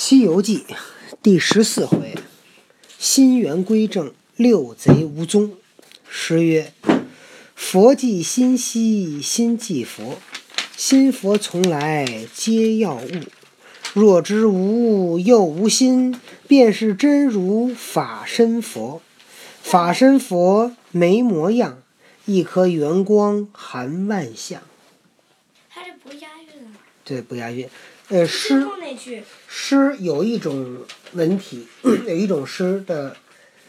西游记》第十四回，心元归正，六贼无踪。诗曰：“佛即心兮心即佛，心佛从来皆要物。若知无物又无心，便是真如法身佛。法身佛没模样，一颗圆光含万象。”它这不押韵啊。对，不押韵。呃，诗诗有一种文体，有一种诗的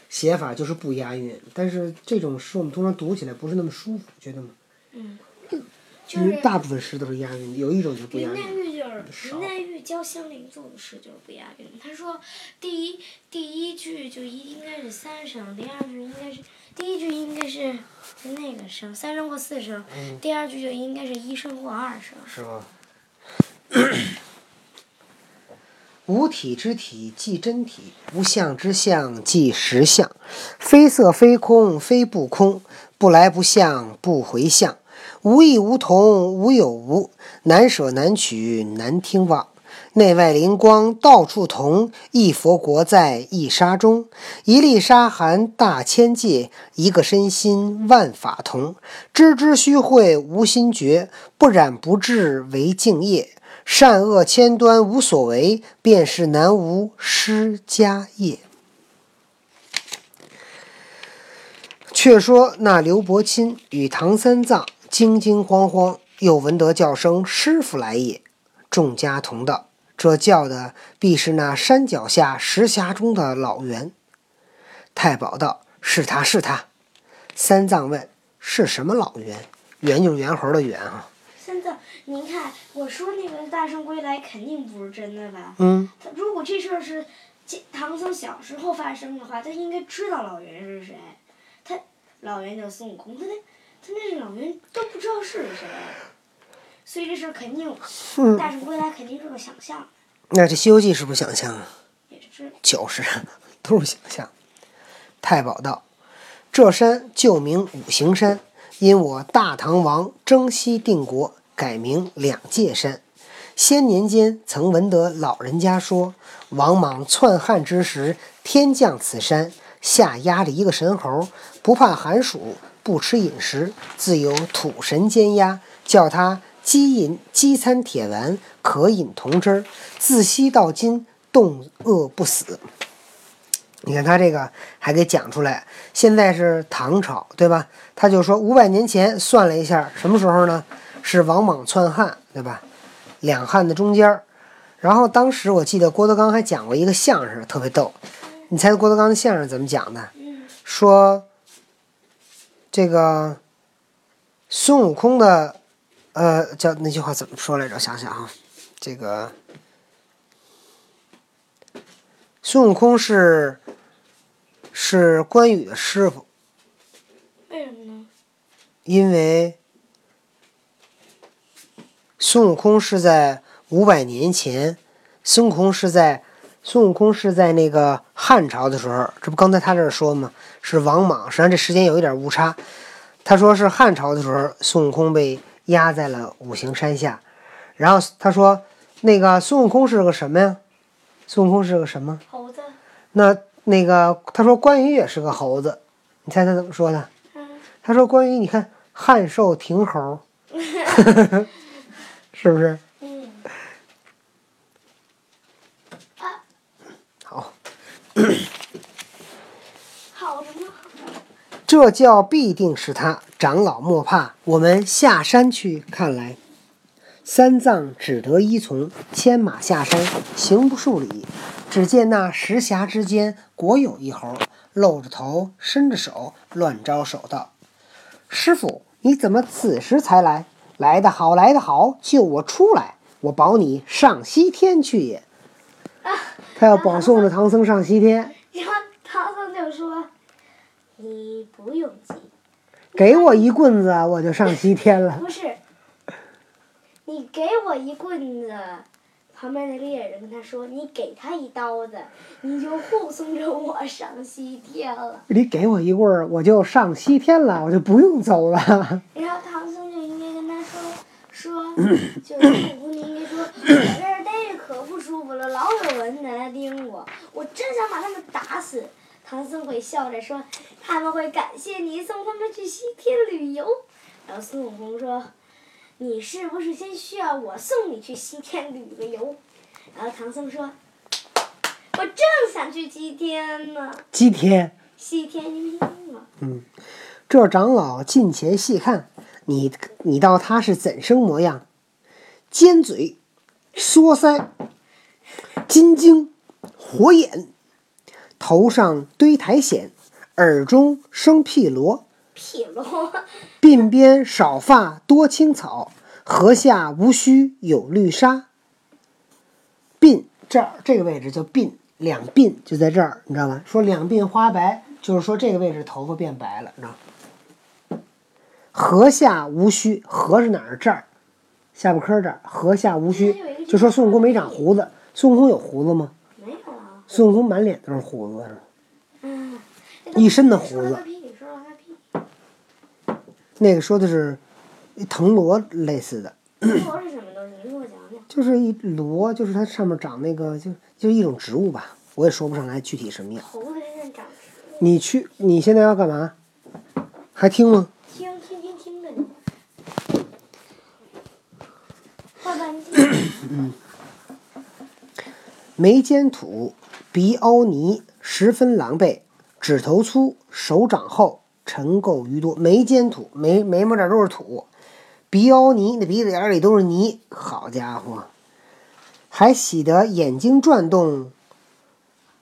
写法就是不押韵，但是这种诗我们通常读起来不是那么舒服，觉得吗？嗯，因为就是大部分诗都是押韵的，有一种就不押韵林黛韵。玉就是林黛玉教香菱做的诗就是不押韵。她说第一第一句就应该是三声，第二句应该是第一句应该是就那个声三声或四声，嗯第二句就应该是一声或二声。是吧？无体之体即真体，无相之相即实相。非色非空非不空，不来不相不回向。无异无同无有无，难舍难取难听望。内外灵光到处同，一佛国在一沙中。一粒沙含大千界，一个身心万法同。知之虚会无心觉，不染不智为净业。善恶千端无所为，便是南无施家业。却说那刘伯钦与唐三藏惊惊慌慌，又闻得叫声：“师傅来也！”众家同道：“这叫的必是那山脚下石匣中的老猿。”太保道：“是他是他。”三藏问：“是什么老猿？”猿就是猿猴的猿啊。三藏，您看我说那个大圣归来肯定不是真的吧？嗯，他如果这事儿是这唐僧小时候发生的话，他应该知道老袁是谁。他老袁叫孙悟空，他那他那是老袁都不知道是谁，所以这事儿肯定嗯大圣归来肯定是个想象，那这《西游记》是不是想象啊？也是就是，都是想象。太保道：“这山旧名五行山，因我大唐王征西定国，改名两界山。先年间曾闻得老人家说，王莽篡汉之时，天降此山，下压了一个神猴，不怕寒暑，不吃饮食，自有土神监压，叫他饥饮饥餐铁丸，渴饮铜汁儿，自西到今，冻饿不死。”你看他这个还给讲出来，现在是唐朝，对吧？他就说五百年前算了一下，什么时候呢？是王莽篡汉，对吧？两汉的中间儿。然后当时我记得郭德纲还讲过一个相声，特别逗。你猜郭德纲的相声怎么讲的？嗯说这个孙悟空的，呃，叫那句话怎么说来着？想想啊，这个孙悟空是是关羽的师傅，为什么呢？因为孙悟空是在五百年前，孙悟空是在孙悟空是在那个汉朝的时候，这不刚才他这儿说吗？是王莽，实际上这时间有一点误差。他说是汉朝的时候，孙悟空被压在了五行山下，然后他说那个孙悟空是个什么呀？孙悟空是个什么？猴子，那那个他说关羽也是个猴子，你猜他怎么说的？嗯，他说关羽，你看汉寿亭猴，是不是？嗯，好，好什么？这叫必定是他。长老莫怕，我们下山去看来。三藏只得依从，牵马下山，行不数里，只见那石匣之间果有一猴，露着头，伸着手，乱招手道：“师傅，你怎么此时才来？来得好，来得好，救我出来，我保你上西天去也。”他要保送着唐僧上西天，然后唐僧就说：“你不用急，给我一棍子，我就上西天了。不是，你给我一棍子。”旁边的猎人跟他说：“你给他一刀子，你就护送着我上西天了。你给我一棍儿，我就上西天了，我就不用走了。”然后唐僧说：“，就是悟空，你应该说，我这儿待着可不舒服了，老有人在那盯我，我真想把他们打死。唐僧会笑着说：“他们会感谢你送他们去西天旅游。”然后孙悟空说：“你是不是先需要我送你去西天旅个游？”然后唐僧说：“我正想去西天呢。”西天，西天。嗯，这长老近前细看，你你道他是怎生模样？尖嘴，缩腮，金睛，火眼，头上堆苔藓，耳中生毗罗，毗罗，鬓边少发多青草，颌下无须有绿纱。鬓这儿这个位置叫鬓，两鬓就在这儿，你知道吗？说两鬓花白，就是说这个位置头发变白了，你知道吗？颌下无须，颌是哪儿？这儿，下巴颏这儿，颌下无须，就说孙悟空没长胡子。孙悟空有胡子吗？没有啊。孙悟空满脸都是胡子，是吧？嗯。一身的胡子。那个说的是藤萝类似的，罗是什么东西？你给我讲讲。就是一萝，就是它上面长那个，就就是一种植物吧，我也说不上来具体什么样。头发身上长。你去，你现在要干嘛？还听吗？听听听听着呢。画半径。眉间土，鼻凹泥，十分狼狈。指头粗，手掌厚，尘垢余多。眉间土，眉眉毛这儿都是土，鼻凹泥，那鼻子眼里都是泥。好家伙，还喜得眼睛转动，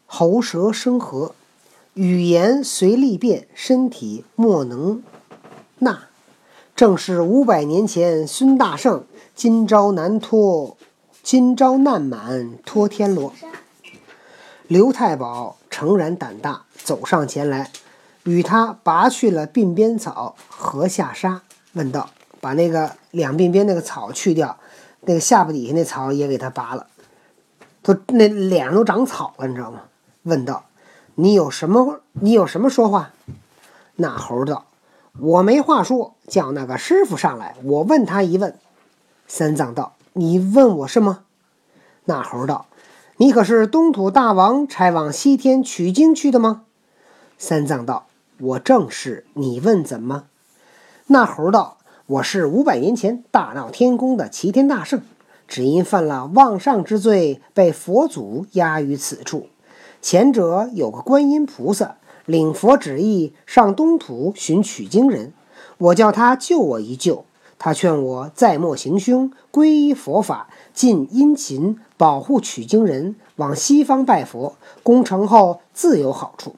喉舌生合，语言随力变，身体莫能纳。正是五百年前孙大圣，今朝难脱，今朝难满脱天罗。刘太保诚然胆大，走上前来，与他拔去了鬓边草，和下沙，问道：“把那个两鬓边那个草去掉，那个下巴底下那草也给他拔了，都那脸上都长草了，你知道吗？”问道：“你有什么？你有什么说话？”那猴道：“我没话说，叫那个师傅上来，我问他一问。”三藏道：“你问我什么？”那猴道。你可是东土大王差往西天取经去的吗？三藏道：“我正是。你问怎么？”那猴道：“我是五百年前大闹天宫的齐天大圣，只因犯了妄上之罪，被佛祖压于此处。前者有个观音菩萨，领佛旨意上东土寻取经人，我叫他救我一救。他劝我再莫行凶，皈依佛法，尽殷勤。”保护取经人往西方拜佛，功成后自有好处。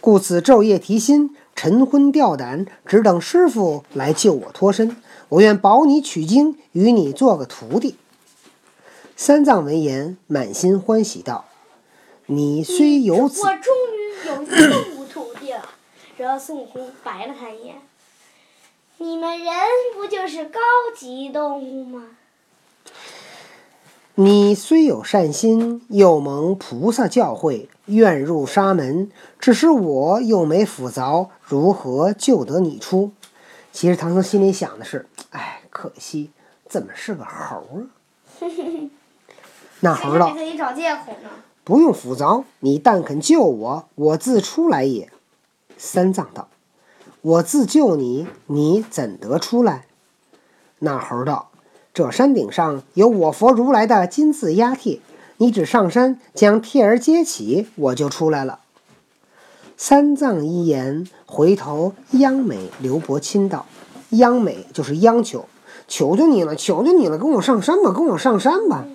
故此昼夜提心，晨昏吊胆，只等师傅来救我脱身。我愿保你取经，与你做个徒弟。三藏闻言，满心欢喜道：“你虽有此，我终于有一动物徒弟了。”然后孙悟空白了他一眼：“你们人不就是高级动物吗？”你虽有善心，又蒙菩萨教诲，愿入沙门。只是我又没斧凿，如何救得你出？其实唐僧心里想的是：哎，可惜怎么是个猴啊？那猴道：“给自己找借口呢。不用斧凿，你但肯救我，我自出来也。”三藏道：“我自救你，你怎得出来？”那猴道。这山顶上有我佛如来的金字压帖，你只上山将帖儿揭起，我就出来了。三藏一言，回头央美刘伯钦道：“央美就是央求，求求你了，求求你了，跟我上山吧，跟我上山吧。”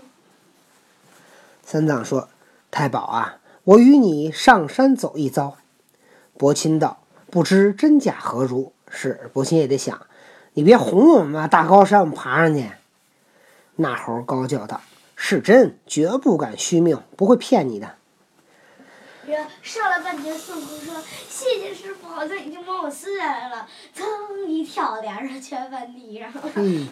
三藏说：“太保啊，我与你上山走一遭。”伯钦道：“不知真假何如？”是伯钦也得想，你别哄我们吧，大高山我们爬上去。那猴高叫道：“是真，绝不敢虚命，不会骗你的。”上了半天，孙悟空说：“谢谢师傅，好像已经帮我撕下来了。”噌一跳，俩人全翻地上了。嗯。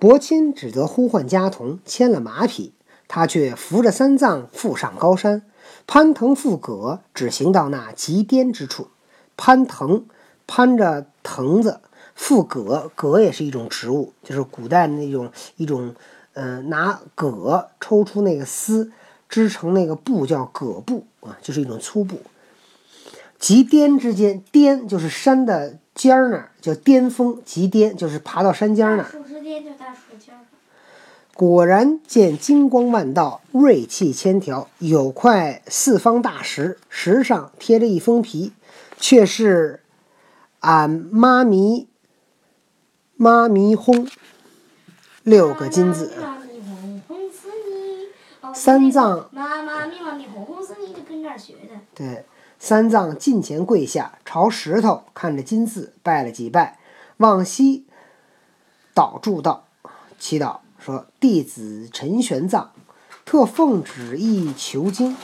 伯钦只得呼唤家童牵了马匹，他却扶着三藏赴上高山，攀藤附葛，只行到那极巅之处。攀藤，攀着藤子。附葛，葛也是一种植物，就是古代那种一种呃，拿葛抽出那个丝，织成那个布叫葛布啊，就是一种粗布。极巅之间，巅就是山的尖儿那儿叫巅峰，极巅就是爬到山尖儿那儿。树枝巅就大树尖儿。果然见金光万道，锐气千条，有块四方大石，石上贴着一封皮，却是俺妈咪妈咪哄六个金字。三藏妈妈咪妈咪哄哄死你，就跟这儿学的。对，三藏近前跪下，朝石头看着金字拜了几拜，往西祷祝道：“祈祷说，弟子陈玄奘，特奉旨意求经，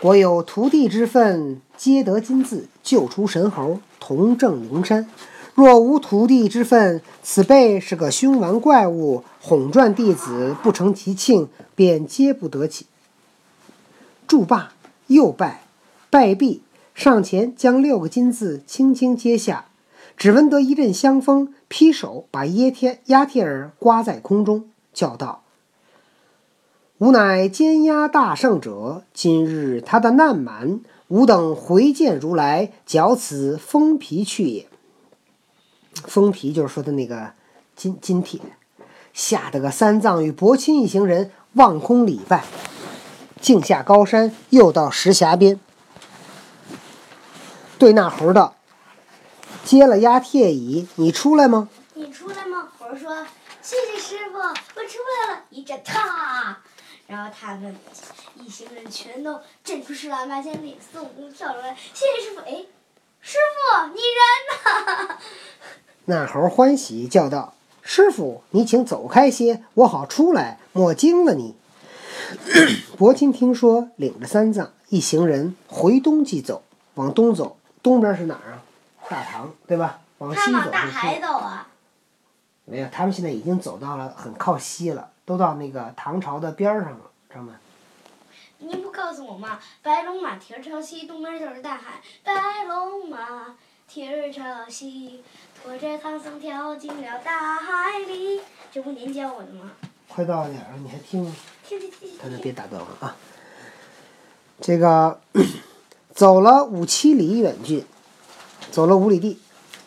国有徒弟之分，皆得金字，救出神猴，同证灵山。若无徒弟之分，此辈是个凶顽怪物，哄赚弟子不成其庆，便皆不得起。”祝罢，又拜，拜毕，上前将六个金字轻轻接下，只闻得一阵香风，劈手把耶天压贴儿刮在空中，叫道：“吾乃监押大圣者，今日他的难满，吾等回见如来，绞此封皮去也。”封皮就是说的那个金金铁，吓得个三藏与伯钦一行人望空礼拜。径下高山，又到石峡边，对那猴道：“接了鸦贴椅，你出来吗？谢谢师傅，我出来了。一阵踏，然后他们一行人全都震出十万八千里，孙悟空跳出来，谢谢师傅。哎，师傅你人呢？？” 那猴欢喜叫道：“师傅，你请走开些，我好出来，莫惊了你。”伯钦听说，领着三藏一行人回东即走，往东走，东边是哪儿啊？大唐，对吧？往西走是大海啊。没有，他们现在已经走到了很靠西了，都到那个唐朝的边儿上了，知道吗？您不告诉我吗？白龙马蹄儿朝西，东边就是大海。白龙马蹄儿朝西，驮着唐僧跳进了大海里。这不您教我的吗？快到点儿了，你还听吗？听听听他那听。别打断我啊。这个走了五七里远近，走了五里地，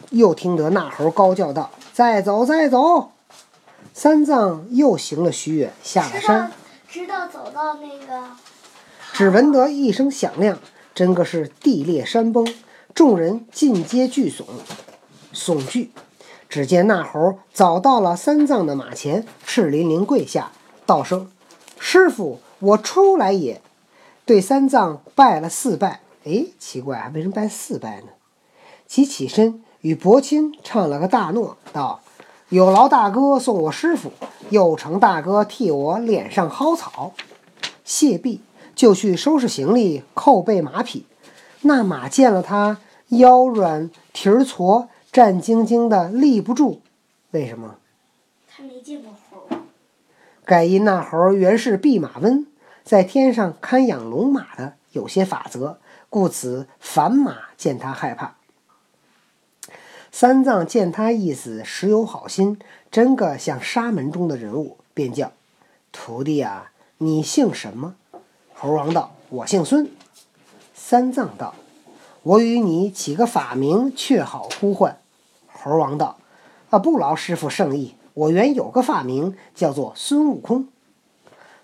又听得那猴高叫道：“再走，再走！”三藏又行了许远，下了山，直到走到那个。只闻得一声响亮，真个是地裂山崩，众人尽皆惧悚，悚惧。只见那猴早到了三藏的马前，赤淋淋跪下，道声：“师傅，我出来也。”对三藏拜了四拜。哎，奇怪啊，为什么拜四拜呢？即起身与伯钦唱了个大诺，道：“有劳大哥送我师傅，又承大哥替我脸上薅草。”谢毕，就去收拾行李，扣备马匹。那马见了他，腰软蹄儿矬，战兢兢的立不住。为什么？他没见过猴儿。盖因那猴儿原是弼马温，在天上看养龙马的，有些法则，故此凡马见他害怕。三藏见他意思实有好心，真个像沙门中的人物，便叫徒弟啊，你姓什么？猴王道：“我姓孙。”三藏道：“我与你起个法名，却好呼唤。”猴王道：“啊，不劳师傅圣意，我原有个法名，叫做孙悟空。”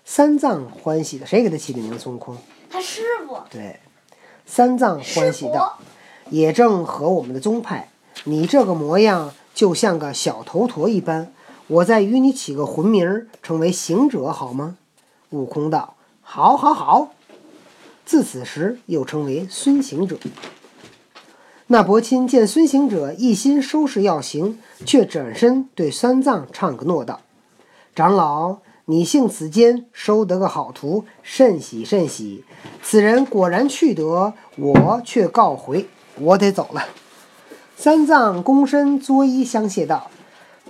三藏欢喜的，谁给他起的名？孙悟空。他师傅。对，三藏欢喜道：“也正合我们的宗派。你这个模样，就像个小头陀一般。我再与你起个魂名儿，成为行者好吗？”悟空道：“好，好，好。”自此时又称为孙行者。那伯钦见孙行者一心收拾要行，却转身对三藏唱个诺道：“长老，你幸此间收得个好徒，甚喜甚喜。此人果然去得，我却告回，我得走了。”三藏躬身作揖相谢道：“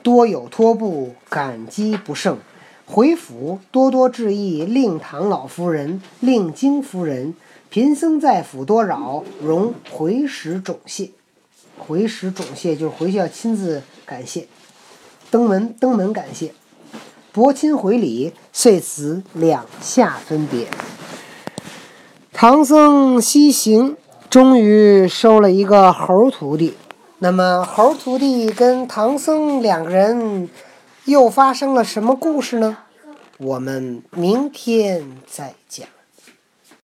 多有托付，感激不胜。回府多多致意，令唐老夫人、令金夫人，贫僧在府多扰，容回使种谢。回使种谢就是回去要亲自感谢，登门登门感谢。伯亲回礼，遂此两下分别。唐僧西行，终于收了一个猴徒弟。那么，猴徒弟跟唐僧两个人又发生了什么故事呢？我们明天再讲。